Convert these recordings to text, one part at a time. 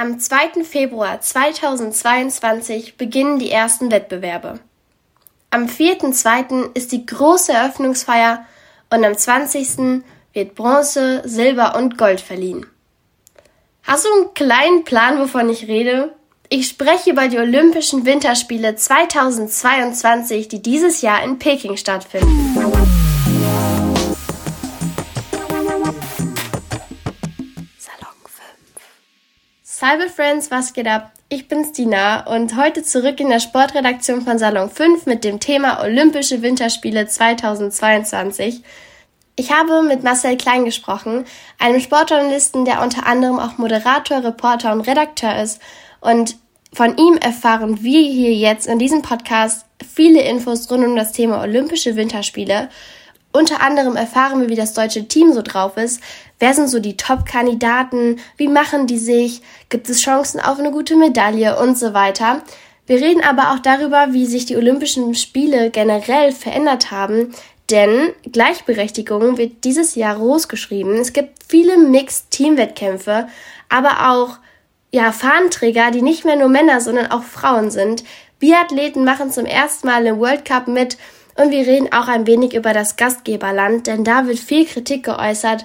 Am 2. Februar 2022 beginnen die ersten Wettbewerbe. Am 4.2. ist die große Eröffnungsfeier und am 20. wird Bronze, Silber und Gold verliehen. Hast du einen kleinen Plan, wovon ich rede? Ich spreche über die Olympischen Winterspiele 2022, die dieses Jahr in Peking stattfinden. Cyber Friends, was geht ab? Ich bin's Dina und heute zurück in der Sportredaktion von Salon 5 mit dem Thema Olympische Winterspiele 2022. Ich habe mit Marcel Klein gesprochen, einem Sportjournalisten, der unter anderem auch Moderator, Reporter und Redakteur ist. Und von ihm erfahren wir hier jetzt in diesem Podcast viele Infos rund um das Thema Olympische Winterspiele. Unter anderem erfahren wir, wie das deutsche Team so drauf ist, wer sind so die Top-Kandidaten, wie machen die sich, gibt es Chancen auf eine gute Medaille und so weiter. Wir reden aber auch darüber, wie sich die Olympischen Spiele generell verändert haben, denn Gleichberechtigung wird dieses Jahr großgeschrieben. Es gibt viele Mixed-Team-Wettkämpfe, aber auch ja, Fahnenträger, die nicht mehr nur Männer, sondern auch Frauen sind. Biathleten machen zum ersten Mal im World Cup mit und wir reden auch ein wenig über das Gastgeberland, denn da wird viel Kritik geäußert.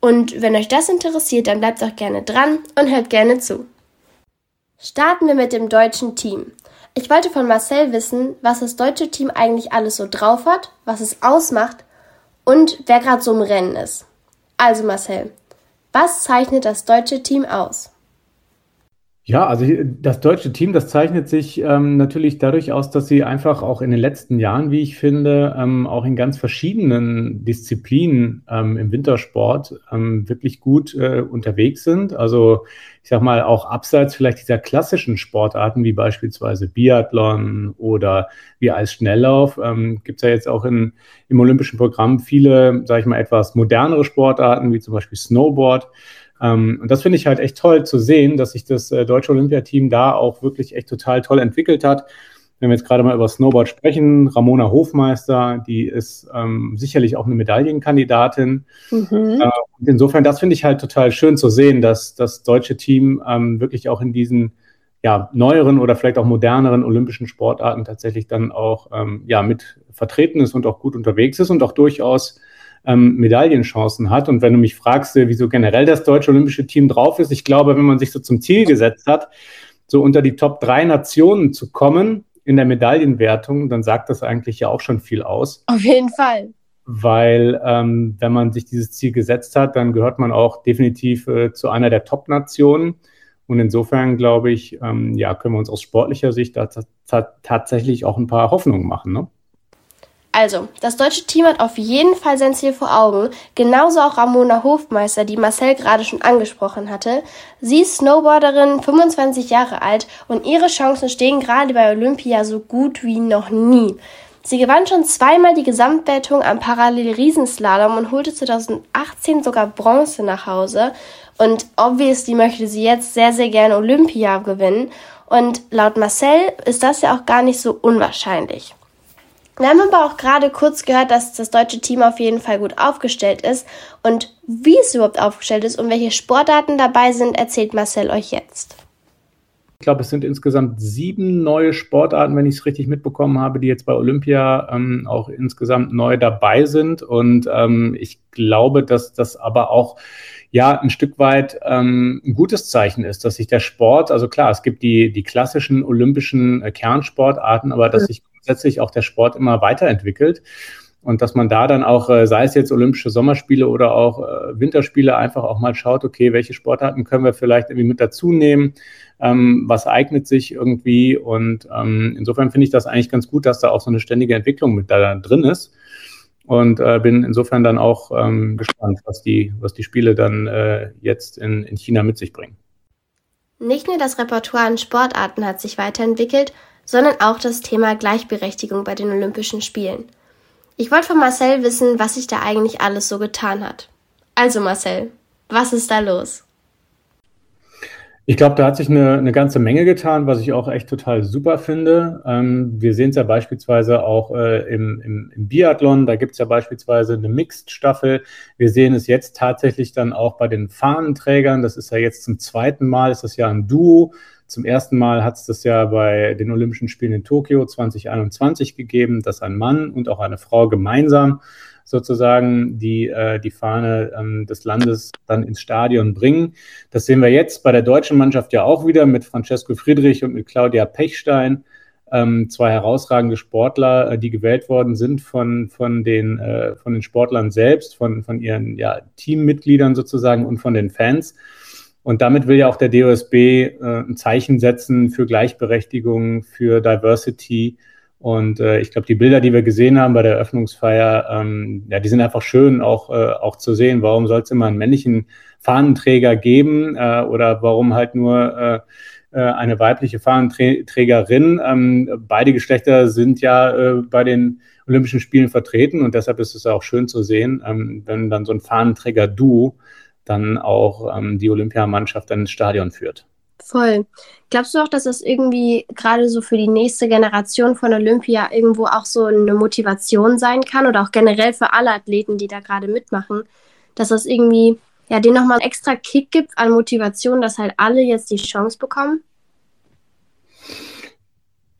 Und wenn euch das interessiert, dann bleibt auch gerne dran und hört gerne zu. Starten wir mit dem deutschen Team. Ich wollte von Marcel wissen, was das deutsche Team eigentlich alles so drauf hat, was es ausmacht und wer gerade so im Rennen ist. Also Marcel, was zeichnet das deutsche Team aus? Ja, also das deutsche Team, das zeichnet sich ähm, natürlich dadurch aus, dass sie einfach auch in den letzten Jahren, wie ich finde, ähm, auch in ganz verschiedenen Disziplinen ähm, im Wintersport ähm, wirklich gut äh, unterwegs sind. Also ich sag mal, auch abseits vielleicht dieser klassischen Sportarten wie beispielsweise Biathlon oder wie Eisschnelllauf, ähm, gibt es ja jetzt auch in, im olympischen Programm viele, sage ich mal, etwas modernere Sportarten, wie zum Beispiel Snowboard. Ähm, und das finde ich halt echt toll zu sehen, dass sich das äh, deutsche Olympiateam da auch wirklich echt total toll entwickelt hat. Wenn wir jetzt gerade mal über Snowboard sprechen, Ramona Hofmeister, die ist ähm, sicherlich auch eine Medaillenkandidatin. Mhm. Äh, insofern, das finde ich halt total schön zu sehen, dass das deutsche Team ähm, wirklich auch in diesen ja, neueren oder vielleicht auch moderneren olympischen Sportarten tatsächlich dann auch ähm, ja, mit vertreten ist und auch gut unterwegs ist und auch durchaus ähm, Medaillenchancen hat. Und wenn du mich fragst, äh, wieso generell das deutsche olympische Team drauf ist, ich glaube, wenn man sich so zum Ziel gesetzt hat, so unter die Top drei Nationen zu kommen in der Medaillenwertung, dann sagt das eigentlich ja auch schon viel aus. Auf jeden Fall. Weil ähm, wenn man sich dieses Ziel gesetzt hat, dann gehört man auch definitiv äh, zu einer der Top-Nationen. Und insofern glaube ich, ähm, ja, können wir uns aus sportlicher Sicht da tatsächlich auch ein paar Hoffnungen machen. Ne? Also, das deutsche Team hat auf jeden Fall sein Ziel vor Augen, genauso auch Ramona Hofmeister, die Marcel gerade schon angesprochen hatte. Sie ist Snowboarderin, 25 Jahre alt und ihre Chancen stehen gerade bei Olympia so gut wie noch nie. Sie gewann schon zweimal die Gesamtwertung am Parallel-Riesenslalom und holte 2018 sogar Bronze nach Hause. Und obviously möchte sie jetzt sehr, sehr gerne Olympia gewinnen. Und laut Marcel ist das ja auch gar nicht so unwahrscheinlich. Wir haben aber auch gerade kurz gehört, dass das deutsche Team auf jeden Fall gut aufgestellt ist. Und wie es überhaupt aufgestellt ist und welche Sportarten dabei sind, erzählt Marcel euch jetzt. Ich glaube, es sind insgesamt sieben neue Sportarten, wenn ich es richtig mitbekommen habe, die jetzt bei Olympia ähm, auch insgesamt neu dabei sind. Und ähm, ich glaube, dass das aber auch ja ein Stück weit ähm, ein gutes Zeichen ist, dass sich der Sport, also klar, es gibt die, die klassischen olympischen äh, Kernsportarten, aber dass sich grundsätzlich auch der Sport immer weiterentwickelt. Und dass man da dann auch, äh, sei es jetzt Olympische Sommerspiele oder auch äh, Winterspiele, einfach auch mal schaut, okay, welche Sportarten können wir vielleicht irgendwie mit dazu nehmen, ähm, was eignet sich irgendwie. Und ähm, insofern finde ich das eigentlich ganz gut, dass da auch so eine ständige Entwicklung mit da drin ist. Und äh, bin insofern dann auch ähm, gespannt, was die, was die Spiele dann äh, jetzt in, in China mit sich bringen. Nicht nur das Repertoire an Sportarten hat sich weiterentwickelt, sondern auch das Thema Gleichberechtigung bei den Olympischen Spielen. Ich wollte von Marcel wissen, was sich da eigentlich alles so getan hat. Also Marcel, was ist da los? Ich glaube, da hat sich eine, eine, ganze Menge getan, was ich auch echt total super finde. Ähm, wir sehen es ja beispielsweise auch äh, im, im, im, Biathlon, da gibt es ja beispielsweise eine Mixed-Staffel. Wir sehen es jetzt tatsächlich dann auch bei den Fahnenträgern. Das ist ja jetzt zum zweiten Mal, ist das ja ein Duo. Zum ersten Mal hat es das ja bei den Olympischen Spielen in Tokio 2021 gegeben, dass ein Mann und auch eine Frau gemeinsam sozusagen die, äh, die Fahne ähm, des Landes dann ins Stadion bringen. Das sehen wir jetzt bei der deutschen Mannschaft ja auch wieder mit Francesco Friedrich und mit Claudia Pechstein. Ähm, zwei herausragende Sportler, äh, die gewählt worden sind von, von, den, äh, von den Sportlern selbst, von, von ihren ja, Teammitgliedern sozusagen und von den Fans. Und damit will ja auch der DOSB äh, ein Zeichen setzen für Gleichberechtigung, für Diversity und äh, ich glaube, die Bilder, die wir gesehen haben bei der Eröffnungsfeier, ähm, ja, die sind einfach schön auch, äh, auch zu sehen. Warum soll es immer einen männlichen Fahnenträger geben äh, oder warum halt nur äh, äh eine weibliche Fahnenträgerin? Ähm, beide Geschlechter sind ja äh, bei den Olympischen Spielen vertreten und deshalb ist es auch schön zu sehen, ähm, wenn dann so ein Fahnenträger-Duo dann auch ähm, die Olympiamannschaft dann ins Stadion führt. Voll. Glaubst du auch, dass das irgendwie gerade so für die nächste Generation von Olympia irgendwo auch so eine Motivation sein kann oder auch generell für alle Athleten, die da gerade mitmachen, dass das irgendwie ja denen nochmal einen extra Kick gibt an Motivation, dass halt alle jetzt die Chance bekommen?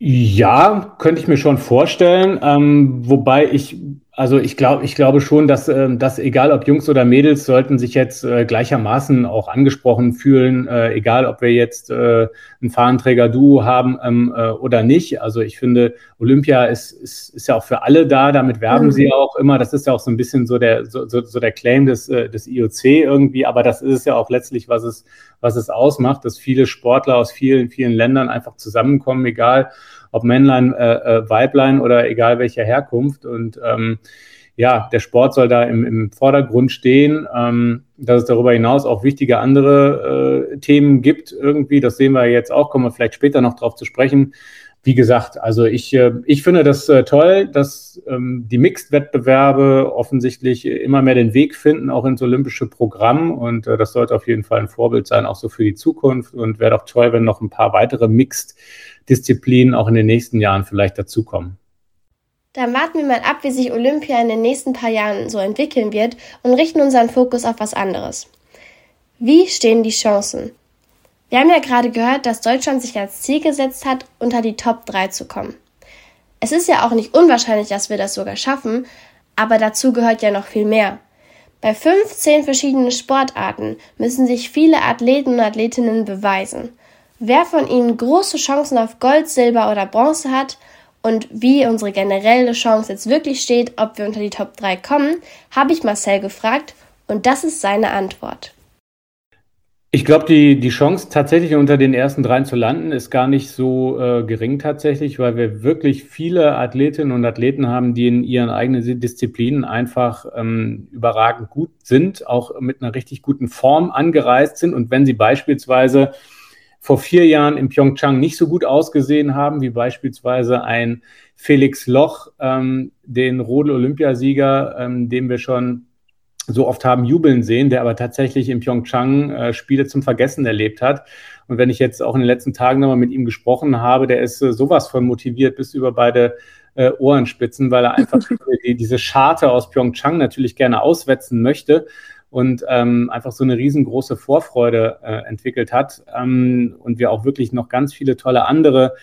Ja, könnte ich mir schon vorstellen. Ähm, wobei ich also ich glaube, ich glaube schon, dass, äh, dass egal ob Jungs oder Mädels sollten sich jetzt äh, gleichermaßen auch angesprochen fühlen, äh, egal ob wir jetzt äh, ein Fahnenträger-Duo haben ähm, äh, oder nicht. Also ich finde, Olympia ist, ist, ist ja auch für alle da, damit werben mhm. sie auch immer. Das ist ja auch so ein bisschen so der, so, so, so der Claim des, des IOC irgendwie, aber das ist es ja auch letztlich, was es, was es ausmacht, dass viele Sportler aus vielen, vielen Ländern einfach zusammenkommen, egal ob Männlein, äh, äh, Weiblein oder egal welcher Herkunft. Und ähm, ja, der Sport soll da im, im Vordergrund stehen. Ähm, dass es darüber hinaus auch wichtige andere äh, Themen gibt irgendwie, das sehen wir jetzt auch, kommen wir vielleicht später noch drauf zu sprechen. Wie gesagt, also ich, äh, ich finde das äh, toll, dass ähm, die Mixed-Wettbewerbe offensichtlich immer mehr den Weg finden, auch ins olympische Programm. Und äh, das sollte auf jeden Fall ein Vorbild sein, auch so für die Zukunft. Und wäre doch toll, wenn noch ein paar weitere Mixed Disziplinen auch in den nächsten Jahren vielleicht dazukommen. Dann warten wir mal ab, wie sich Olympia in den nächsten paar Jahren so entwickeln wird und richten unseren Fokus auf was anderes. Wie stehen die Chancen? Wir haben ja gerade gehört, dass Deutschland sich als Ziel gesetzt hat, unter die Top 3 zu kommen. Es ist ja auch nicht unwahrscheinlich, dass wir das sogar schaffen, aber dazu gehört ja noch viel mehr. Bei 15 verschiedenen Sportarten müssen sich viele Athleten und Athletinnen beweisen wer von ihnen große Chancen auf Gold, Silber oder Bronze hat und wie unsere generelle Chance jetzt wirklich steht, ob wir unter die Top 3 kommen, habe ich Marcel gefragt und das ist seine Antwort. Ich glaube, die, die Chance, tatsächlich unter den ersten dreien zu landen, ist gar nicht so äh, gering tatsächlich, weil wir wirklich viele Athletinnen und Athleten haben, die in ihren eigenen Disziplinen einfach ähm, überragend gut sind, auch mit einer richtig guten Form angereist sind. Und wenn sie beispielsweise vor vier Jahren in Pyeongchang nicht so gut ausgesehen haben, wie beispielsweise ein Felix Loch, ähm, den Rodel-Olympiasieger, ähm, den wir schon so oft haben jubeln sehen, der aber tatsächlich in Pyeongchang äh, Spiele zum Vergessen erlebt hat. Und wenn ich jetzt auch in den letzten Tagen nochmal mit ihm gesprochen habe, der ist äh, sowas von motiviert bis über beide äh, Ohrenspitzen, weil er einfach die, diese Scharte aus Pyeongchang natürlich gerne auswetzen möchte und ähm, einfach so eine riesengroße Vorfreude äh, entwickelt hat ähm, und wir auch wirklich noch ganz viele tolle andere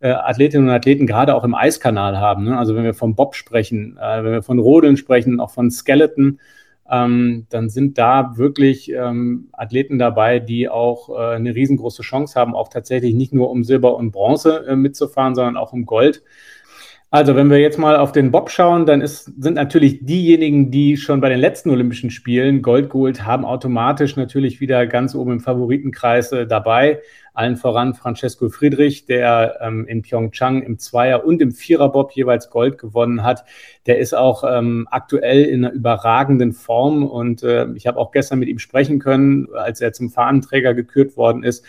äh, Athletinnen und Athleten gerade auch im Eiskanal haben. Ne? Also wenn wir vom Bob sprechen, äh, wenn wir von Rodeln sprechen, auch von Skeleton, ähm, dann sind da wirklich ähm, Athleten dabei, die auch äh, eine riesengroße Chance haben, auch tatsächlich nicht nur um Silber und Bronze äh, mitzufahren, sondern auch um Gold. Also, wenn wir jetzt mal auf den Bob schauen, dann ist, sind natürlich diejenigen, die schon bei den letzten Olympischen Spielen Gold geholt haben, automatisch natürlich wieder ganz oben im Favoritenkreis äh, dabei. Allen voran Francesco Friedrich, der ähm, in Pyeongchang im Zweier- und im Viererbob jeweils Gold gewonnen hat. Der ist auch ähm, aktuell in einer überragenden Form und äh, ich habe auch gestern mit ihm sprechen können, als er zum Fahnenträger gekürt worden ist.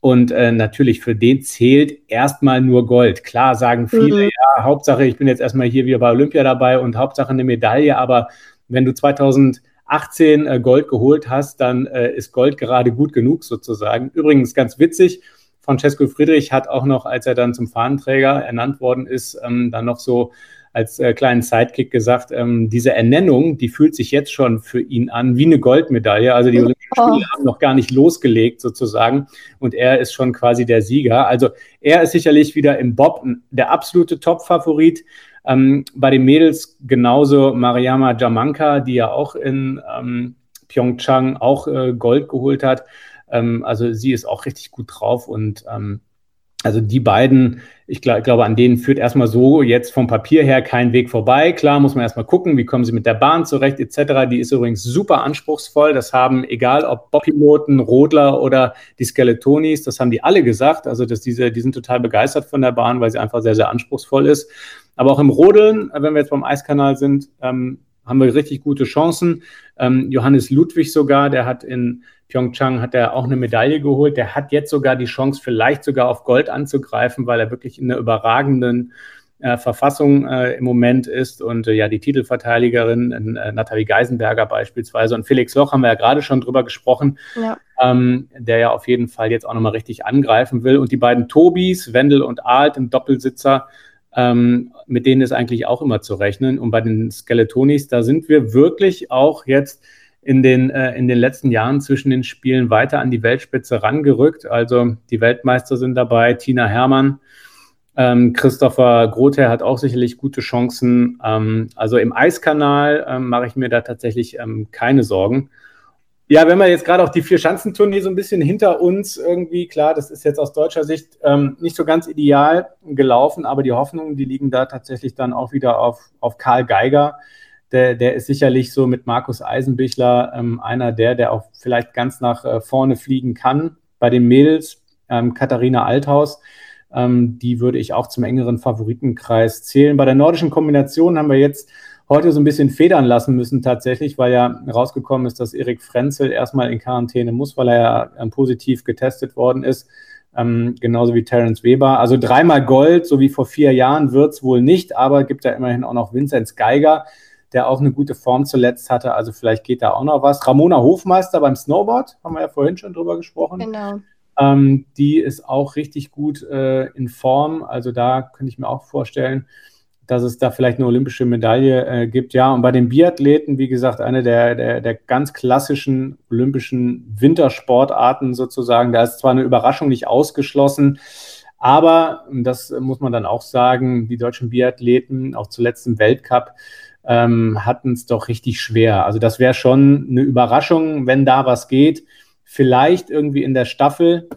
Und äh, natürlich für den zählt erstmal nur Gold. Klar sagen viele, mhm. ja, Hauptsache, ich bin jetzt erstmal hier wieder bei Olympia dabei und Hauptsache eine Medaille, aber wenn du 2018 18 äh, Gold geholt hast, dann äh, ist Gold gerade gut genug sozusagen. Übrigens ganz witzig, Francesco Friedrich hat auch noch, als er dann zum Fahnenträger ernannt worden ist, ähm, dann noch so als äh, kleinen Sidekick gesagt, ähm, diese Ernennung, die fühlt sich jetzt schon für ihn an wie eine Goldmedaille. Also die Olympischen oh. Spiele haben noch gar nicht losgelegt sozusagen und er ist schon quasi der Sieger. Also er ist sicherlich wieder im Bob der absolute Top-Favorit. Ähm, bei den Mädels genauso Mariama Jamanka, die ja auch in ähm, Pyeongchang auch äh, Gold geholt hat. Ähm, also sie ist auch richtig gut drauf und ähm, also die beiden, ich, glaub, glaube, an denen führt erstmal so jetzt vom Papier her kein Weg vorbei. Klar muss man erstmal gucken, wie kommen sie mit der Bahn zurecht etc. Die ist übrigens super anspruchsvoll. Das haben, egal ob Bobpiloten, Rodler oder die Skeletonis, das haben die alle gesagt. Also dass diese, die sind total begeistert von der Bahn, weil sie einfach sehr, sehr anspruchsvoll ist. Aber auch im Rodeln, wenn wir jetzt beim Eiskanal sind, ähm, haben wir richtig gute Chancen. Ähm, Johannes Ludwig sogar, der hat in Pyeongchang hat er auch eine Medaille geholt. Der hat jetzt sogar die Chance, vielleicht sogar auf Gold anzugreifen, weil er wirklich in einer überragenden äh, Verfassung äh, im Moment ist. Und äh, ja, die Titelverteidigerin äh, Nathalie Geisenberger beispielsweise und Felix Loch haben wir ja gerade schon drüber gesprochen, ja. Ähm, der ja auf jeden Fall jetzt auch nochmal richtig angreifen will. Und die beiden Tobis, Wendel und Alt im Doppelsitzer, ähm, mit denen ist eigentlich auch immer zu rechnen. Und bei den Skeletonis, da sind wir wirklich auch jetzt in den, äh, in den letzten Jahren zwischen den Spielen weiter an die Weltspitze rangerückt. Also die Weltmeister sind dabei, Tina Hermann, ähm, Christopher Grother hat auch sicherlich gute Chancen. Ähm, also im Eiskanal ähm, mache ich mir da tatsächlich ähm, keine Sorgen. Ja, wenn wir jetzt gerade auch die Vier-Schanzentournee so ein bisschen hinter uns irgendwie, klar, das ist jetzt aus deutscher Sicht ähm, nicht so ganz ideal gelaufen, aber die Hoffnungen, die liegen da tatsächlich dann auch wieder auf, auf Karl Geiger, der, der ist sicherlich so mit Markus Eisenbichler ähm, einer der, der auch vielleicht ganz nach äh, vorne fliegen kann. Bei den Mädels, ähm, Katharina Althaus, ähm, die würde ich auch zum engeren Favoritenkreis zählen. Bei der nordischen Kombination haben wir jetzt heute so ein bisschen federn lassen müssen tatsächlich, weil ja rausgekommen ist, dass Erik Frenzel erstmal in Quarantäne muss, weil er ja ähm, positiv getestet worden ist. Ähm, genauso wie Terence Weber. Also dreimal Gold, so wie vor vier Jahren, wird es wohl nicht, aber gibt ja immerhin auch noch Vinzenz Geiger, der auch eine gute Form zuletzt hatte. Also vielleicht geht da auch noch was. Ramona Hofmeister beim Snowboard, haben wir ja vorhin schon drüber gesprochen. Genau. Ähm, die ist auch richtig gut äh, in Form. Also da könnte ich mir auch vorstellen, dass es da vielleicht eine olympische Medaille äh, gibt. Ja, und bei den Biathleten, wie gesagt, eine der, der, der ganz klassischen olympischen Wintersportarten sozusagen. Da ist zwar eine Überraschung nicht ausgeschlossen, aber, das muss man dann auch sagen, die deutschen Biathleten, auch zuletzt im Weltcup, ähm, hatten es doch richtig schwer. Also das wäre schon eine Überraschung, wenn da was geht. Vielleicht irgendwie in der Staffel.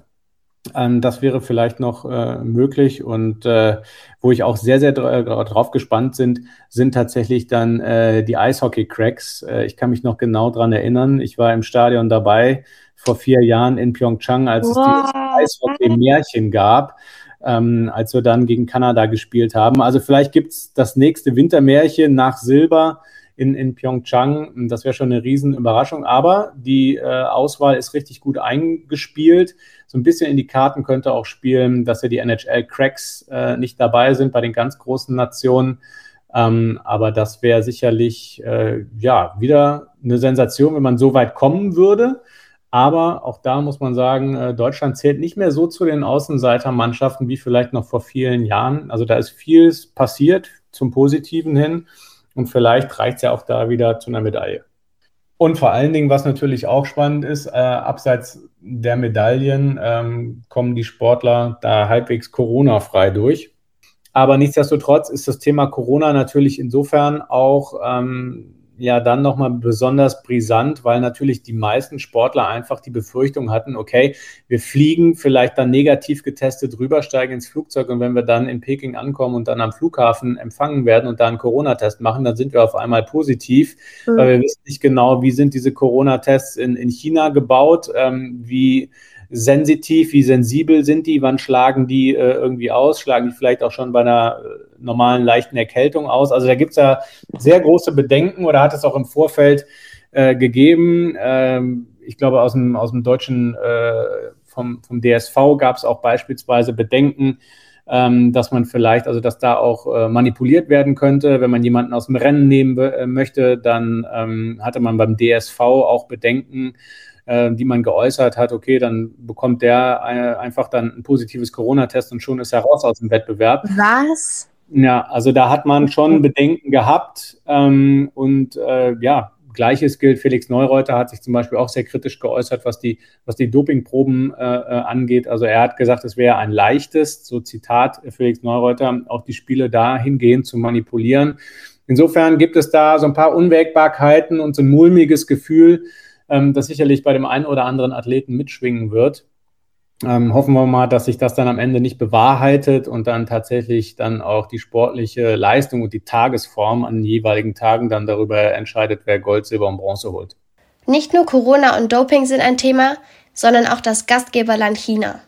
Ähm, das wäre vielleicht noch äh, möglich. Und äh, wo ich auch sehr, sehr dra drauf gespannt sind, sind tatsächlich dann äh, die Eishockey-Cracks. Äh, ich kann mich noch genau daran erinnern. Ich war im Stadion dabei vor vier Jahren in Pyeongchang, als wow. es dieses Eishockey-Märchen gab ähm, als wir dann gegen Kanada gespielt haben. Also vielleicht gibt es das nächste Wintermärchen nach Silber in, in Pyeongchang. Das wäre schon eine Riesenüberraschung. Aber die äh, Auswahl ist richtig gut eingespielt. So ein bisschen in die Karten könnte auch spielen, dass ja die NHL-Cracks äh, nicht dabei sind bei den ganz großen Nationen. Ähm, aber das wäre sicherlich äh, ja wieder eine Sensation, wenn man so weit kommen würde. Aber auch da muss man sagen, äh, Deutschland zählt nicht mehr so zu den Außenseitermannschaften wie vielleicht noch vor vielen Jahren. Also da ist vieles passiert zum Positiven hin und vielleicht reicht es ja auch da wieder zu einer Medaille. Und vor allen Dingen, was natürlich auch spannend ist, äh, abseits der Medaillen ähm, kommen die Sportler da halbwegs Corona-frei durch. Aber nichtsdestotrotz ist das Thema Corona natürlich insofern auch ähm, ja dann nochmal besonders brisant, weil natürlich die meisten Sportler einfach die Befürchtung hatten, okay, wir fliegen vielleicht dann negativ getestet rübersteigen ins Flugzeug und wenn wir dann in Peking ankommen und dann am Flughafen empfangen werden und da einen Corona-Test machen, dann sind wir auf einmal positiv, mhm. weil wir wissen nicht genau, wie sind diese Corona-Tests in, in China gebaut, ähm, wie sensitiv, wie sensibel sind die, wann schlagen die äh, irgendwie aus, schlagen die vielleicht auch schon bei einer äh, normalen leichten Erkältung aus. Also da gibt es ja sehr große Bedenken oder hat es auch im Vorfeld äh, gegeben. Ähm, ich glaube, aus dem, aus dem deutschen, äh, vom, vom DSV gab es auch beispielsweise Bedenken, ähm, dass man vielleicht, also dass da auch äh, manipuliert werden könnte. Wenn man jemanden aus dem Rennen nehmen äh, möchte, dann ähm, hatte man beim DSV auch Bedenken, die man geäußert hat, okay, dann bekommt der äh, einfach dann ein positives Corona-Test und schon ist er raus aus dem Wettbewerb. Was? Ja, also da hat man schon Bedenken gehabt ähm, und äh, ja, Gleiches gilt, Felix Neureuter hat sich zum Beispiel auch sehr kritisch geäußert, was die, was die Dopingproben äh, äh angeht. Also er hat gesagt, es wäre ein leichtes, so Zitat Felix Neureuter, auch die Spiele dahingehend zu manipulieren. Insofern gibt es da so ein paar Unwägbarkeiten und so ein mulmiges Gefühl, ähm, das sicherlich bei dem einen oder anderen Athleten mitschwingen wird. Ähm, hoffen wir mal, dass sich das dann am Ende nicht bewahrheitet und dann tatsächlich dann auch die sportliche Leistung und die Tagesform an den jeweiligen Tagen dann darüber entscheidet, wer Gold, Silber und Bronze holt. Nicht nur Corona und Doping sind ein Thema, sondern auch das Gastgeberland China.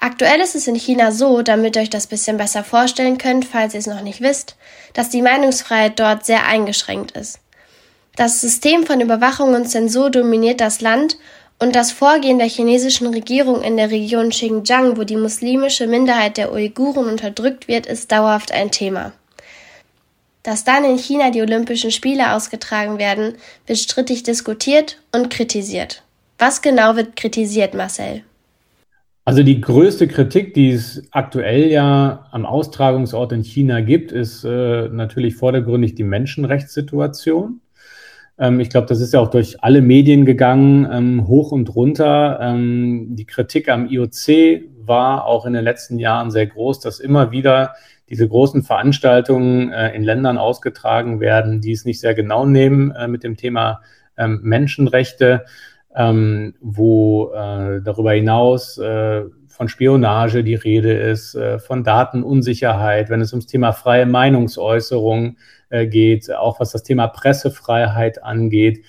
Aktuell ist es in China so, damit ihr euch das bisschen besser vorstellen könnt, falls ihr es noch nicht wisst, dass die Meinungsfreiheit dort sehr eingeschränkt ist. Das System von Überwachung und Zensur dominiert das Land und das Vorgehen der chinesischen Regierung in der Region Xinjiang, wo die muslimische Minderheit der Uiguren unterdrückt wird, ist dauerhaft ein Thema. Dass dann in China die Olympischen Spiele ausgetragen werden, wird strittig diskutiert und kritisiert. Was genau wird kritisiert, Marcel? Also die größte Kritik, die es aktuell ja am Austragungsort in China gibt, ist äh, natürlich vordergründig die Menschenrechtssituation. Ähm, ich glaube, das ist ja auch durch alle Medien gegangen, ähm, hoch und runter. Ähm, die Kritik am IOC war auch in den letzten Jahren sehr groß, dass immer wieder diese großen Veranstaltungen äh, in Ländern ausgetragen werden, die es nicht sehr genau nehmen äh, mit dem Thema Menschenrechte, wo äh, darüber hinaus von Spionage die Rede ist, äh, von Datenunsicherheit, wenn es ums Thema freie Meinungsäußerung äh, geht, auch was das Thema Pressefreiheit angeht.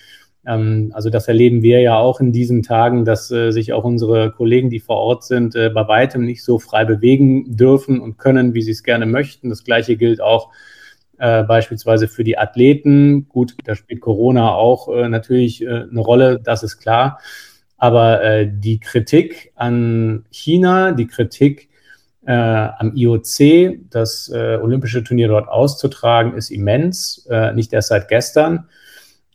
Ähm, also das erleben wir ja auch in diesen Tagen, dass äh, sich auch unsere Kollegen, die vor Ort sind, bei weitem nicht so frei bewegen dürfen und können, wie sie es gerne möchten. Das Gleiche gilt auch beispielsweise für die Athleten. Gut, da spielt Corona auch natürlich eine Rolle, das ist klar. Aber äh, die Kritik an China, die Kritik äh, am IOC, das äh, olympische Turnier dort auszutragen, ist immens, äh, nicht erst seit gestern.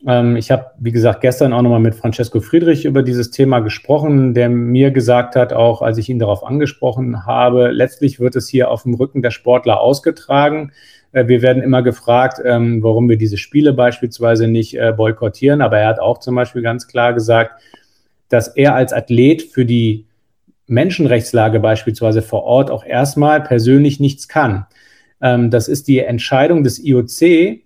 Ähm, ich habe, wie gesagt, gestern auch nochmal mit Francesco Friedrich über dieses Thema gesprochen, der mir gesagt hat, auch als ich ihn darauf angesprochen habe, letztlich wird es hier auf dem Rücken der Sportler ausgetragen. Äh, wir werden immer gefragt, ähm, warum wir diese Spiele beispielsweise nicht äh, boykottieren, aber er hat auch zum Beispiel ganz klar gesagt, dass er als Athlet für die Menschenrechtslage beispielsweise vor Ort auch erstmal persönlich nichts kann. Ähm, das ist die Entscheidung des IOC,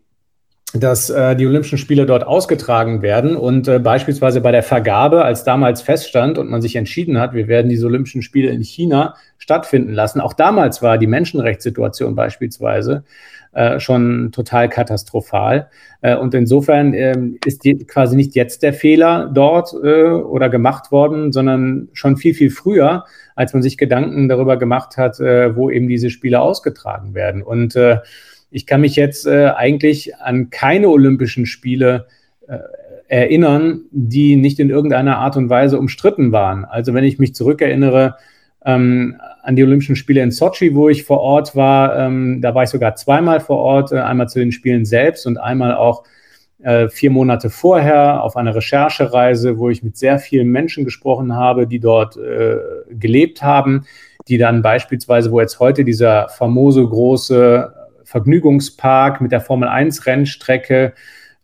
dass äh, die Olympischen Spiele dort ausgetragen werden und äh, beispielsweise bei der Vergabe, als damals feststand und man sich entschieden hat, wir werden diese Olympischen Spiele in China stattfinden lassen, auch damals war die Menschenrechtssituation beispielsweise äh, schon total katastrophal. Äh, und insofern äh, ist die, quasi nicht jetzt der Fehler dort äh, oder gemacht worden, sondern schon viel, viel früher, als man sich Gedanken darüber gemacht hat, äh, wo eben diese Spiele ausgetragen werden. Und äh, ich kann mich jetzt eigentlich an keine Olympischen Spiele erinnern, die nicht in irgendeiner Art und Weise umstritten waren. Also wenn ich mich zurückerinnere, ähm, an die Olympischen Spiele in Sochi, wo ich vor Ort war. Ähm, da war ich sogar zweimal vor Ort, äh, einmal zu den Spielen selbst und einmal auch äh, vier Monate vorher auf einer Recherchereise, wo ich mit sehr vielen Menschen gesprochen habe, die dort äh, gelebt haben, die dann beispielsweise, wo jetzt heute dieser famose große Vergnügungspark mit der Formel 1 Rennstrecke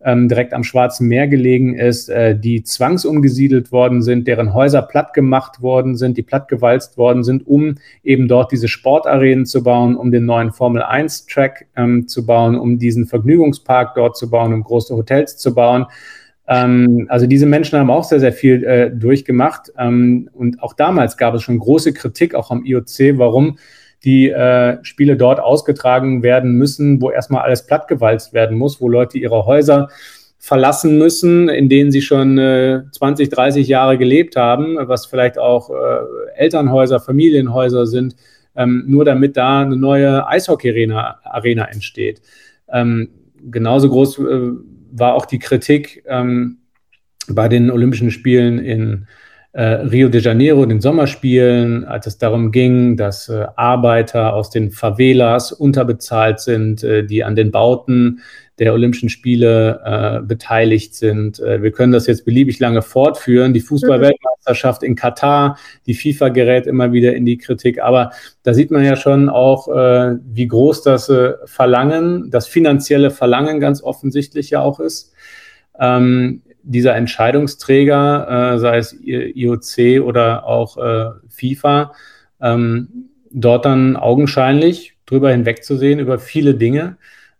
ähm, direkt am Schwarzen Meer gelegen ist, äh, die zwangsumgesiedelt worden sind, deren Häuser platt gemacht worden sind, die plattgewalzt worden sind, um eben dort diese Sportarenen zu bauen, um den neuen Formel 1 Track ähm, zu bauen, um diesen Vergnügungspark dort zu bauen, um große Hotels zu bauen. Ähm, also diese Menschen haben auch sehr, sehr viel äh, durchgemacht. Ähm, und auch damals gab es schon große Kritik, auch am IOC, warum die äh, Spiele dort ausgetragen werden müssen, wo erstmal alles plattgewalzt werden muss, wo Leute ihre Häuser verlassen müssen, in denen sie schon äh, 20, 30 Jahre gelebt haben, was vielleicht auch äh, Elternhäuser, Familienhäuser sind, ähm, nur damit da eine neue Eishockey-Arena Arena entsteht. Ähm, genauso groß äh, war auch die Kritik ähm, bei den Olympischen Spielen in Rio de Janeiro, den Sommerspielen, als es darum ging, dass äh, Arbeiter aus den Favelas unterbezahlt sind, äh, die an den Bauten der Olympischen Spiele äh, beteiligt sind. Äh, wir können das jetzt beliebig lange fortführen. Die Fußballweltmeisterschaft in Katar, die FIFA gerät immer wieder in die Kritik. Aber da sieht man ja schon auch, äh, wie groß das äh, Verlangen, das finanzielle Verlangen ganz offensichtlich ja auch ist. Ähm, dieser Entscheidungsträger, äh, sei es IOC oder auch äh, FIFA, ähm, dort dann augenscheinlich drüber hinwegzusehen über viele Dinge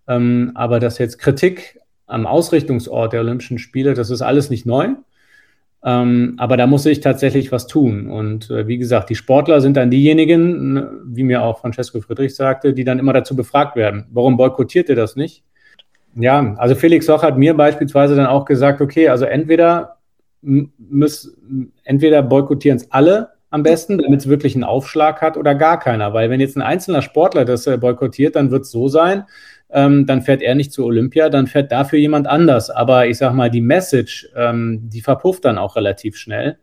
ähm, aber dass jetzt Kritik am Ausrichtungsort der Olympischen Spiele, das ist alles nicht neu. Ähm, aber da muss sich tatsächlich was tun. Und äh, wie gesagt, die Sportler sind dann diejenigen, wie mir auch Francesco Friedrich sagte, die dann immer dazu befragt werden. Warum boykottiert ihr das nicht? Ja, also Felix Soch hat mir beispielsweise dann auch gesagt, okay, also entweder muss, entweder boykottieren es alle am besten, damit es wirklich einen Aufschlag hat oder gar keiner. Weil wenn jetzt ein einzelner Sportler das äh, boykottiert, dann wird es so sein, ähm, dann fährt er nicht zu Olympia, dann fährt dafür jemand anders. Aber ich sage mal, die Message, ähm, die verpufft dann auch relativ schnell.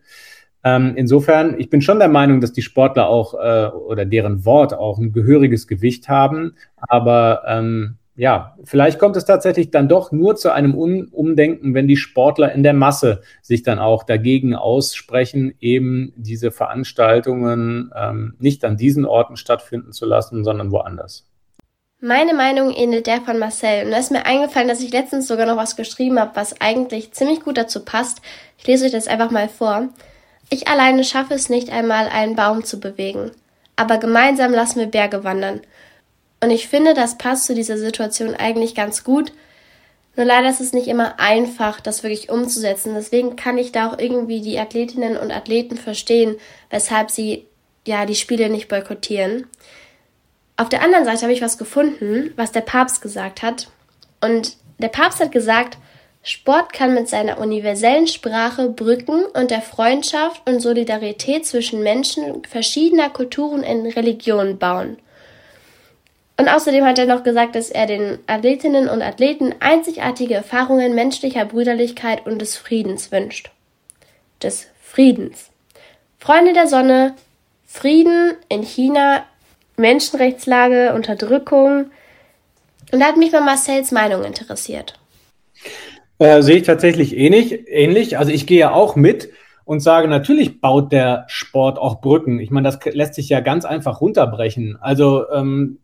Ähm, insofern, ich bin schon der Meinung, dass die Sportler auch äh, oder deren Wort auch ein gehöriges Gewicht haben. Aber ähm, ja, vielleicht kommt es tatsächlich dann doch nur zu einem Un Umdenken, wenn die Sportler in der Masse sich dann auch dagegen aussprechen, eben diese Veranstaltungen ähm, nicht an diesen Orten stattfinden zu lassen, sondern woanders. Meine Meinung ähnelt der von Marcel und da ist mir eingefallen, dass ich letztens sogar noch was geschrieben habe, was eigentlich ziemlich gut dazu passt. Ich lese euch das einfach mal vor. Ich alleine schaffe es nicht einmal, einen Baum zu bewegen. Aber gemeinsam lassen wir Berge wandern. Und ich finde, das passt zu dieser Situation eigentlich ganz gut. Nur leider ist es nicht immer einfach, das wirklich umzusetzen. Deswegen kann ich da auch irgendwie die Athletinnen und Athleten verstehen, weshalb sie ja die Spiele nicht boykottieren. Auf der anderen Seite habe ich was gefunden, was der Papst gesagt hat. Und der Papst hat gesagt, Sport kann mit seiner universellen Sprache Brücken und der Freundschaft und Solidarität zwischen Menschen verschiedener Kulturen und Religionen bauen. Und außerdem hat er noch gesagt, dass er den Athletinnen und Athleten einzigartige Erfahrungen menschlicher Brüderlichkeit und des Friedens wünscht. Des Friedens. Freunde der Sonne, Frieden in China Menschenrechtslage, Unterdrückung. Und da hat mich mal Marcells Meinung interessiert. Äh, sehe ich tatsächlich ähnlich, ähnlich. Also ich gehe ja auch mit und sage, natürlich baut der Sport auch Brücken. Ich meine, das lässt sich ja ganz einfach runterbrechen. Also ähm,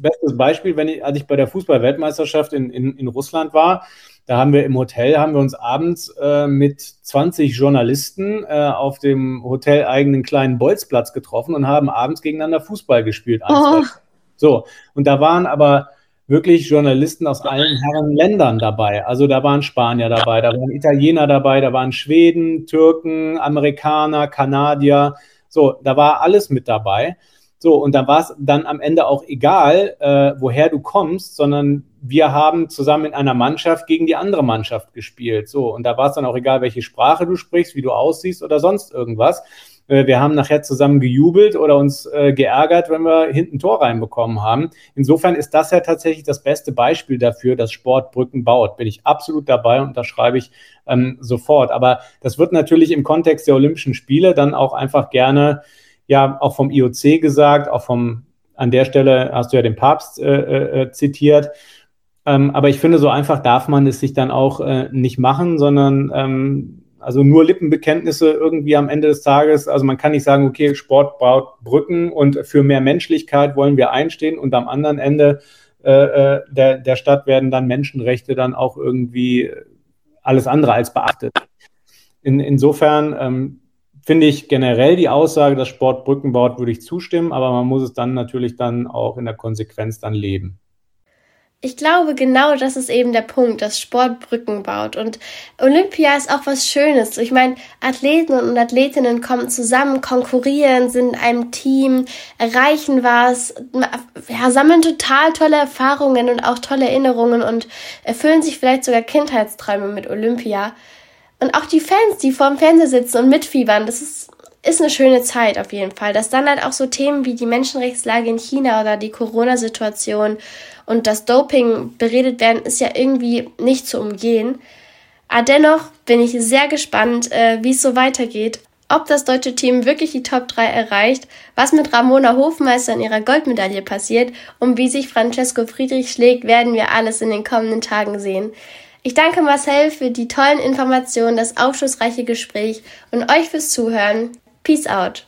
bestes Beispiel, wenn ich, als ich bei der Fußball-Weltmeisterschaft in, in, in Russland war, da haben wir im Hotel, haben wir uns abends äh, mit 20 Journalisten äh, auf dem hoteleigenen kleinen Bolzplatz getroffen und haben abends gegeneinander Fußball gespielt. Oh. So, und da waren aber wirklich Journalisten aus allen Herren Ländern dabei. Also da waren Spanier dabei, da waren Italiener dabei, da waren Schweden, Türken, Amerikaner, Kanadier. So, da war alles mit dabei. So, und dann war es dann am Ende auch egal, äh, woher du kommst, sondern wir haben zusammen in einer Mannschaft gegen die andere Mannschaft gespielt. So, und da war es dann auch egal, welche Sprache du sprichst, wie du aussiehst oder sonst irgendwas. Äh, wir haben nachher zusammen gejubelt oder uns äh, geärgert, wenn wir hinten Tor reinbekommen haben. Insofern ist das ja tatsächlich das beste Beispiel dafür, dass Sport Brücken baut. Bin ich absolut dabei und das schreibe ich ähm, sofort. Aber das wird natürlich im Kontext der Olympischen Spiele dann auch einfach gerne ja auch vom IOC gesagt, auch vom, an der Stelle hast du ja den Papst äh, äh, zitiert. Ähm, aber ich finde, so einfach darf man es sich dann auch äh, nicht machen, sondern ähm, also nur Lippenbekenntnisse irgendwie am Ende des Tages. Also man kann nicht sagen, okay, Sport baut Brücken und für mehr Menschlichkeit wollen wir einstehen und am anderen Ende äh, äh der, der Stadt werden dann Menschenrechte dann auch irgendwie alles andere als beachtet. In, insofern ähm, finde ich generell die Aussage, dass Sport Brücken baut, würde ich zustimmen, aber man muss es dann natürlich dann auch in der Konsequenz dann leben. Ich glaube, genau das ist eben der Punkt, dass Sport Brücken baut. Und Olympia ist auch was Schönes. Ich meine, Athleten und Athletinnen kommen zusammen, konkurrieren, sind in einem Team, erreichen was, ja, sammeln total tolle Erfahrungen und auch tolle Erinnerungen und erfüllen sich vielleicht sogar Kindheitsträume mit Olympia. Und auch die Fans, die vorm Fernseher sitzen und mitfiebern, das ist, ist eine schöne Zeit auf jeden Fall. Dass dann halt auch so Themen wie die Menschenrechtslage in China oder die Corona-Situation und das Doping beredet werden, ist ja irgendwie nicht zu umgehen. Aber dennoch bin ich sehr gespannt, äh, wie es so weitergeht. ob das deutsche Team wirklich die Top 3 erreicht, was mit Ramona Hofmeister in ihrer Goldmedaille passiert und wie sich Francesco Friedrich schlägt, werden wir alles in den kommenden Tagen sehen. Ich danke Marcel für die tollen Informationen, das aufschlussreiche Gespräch und euch fürs Zuhören. Peace out.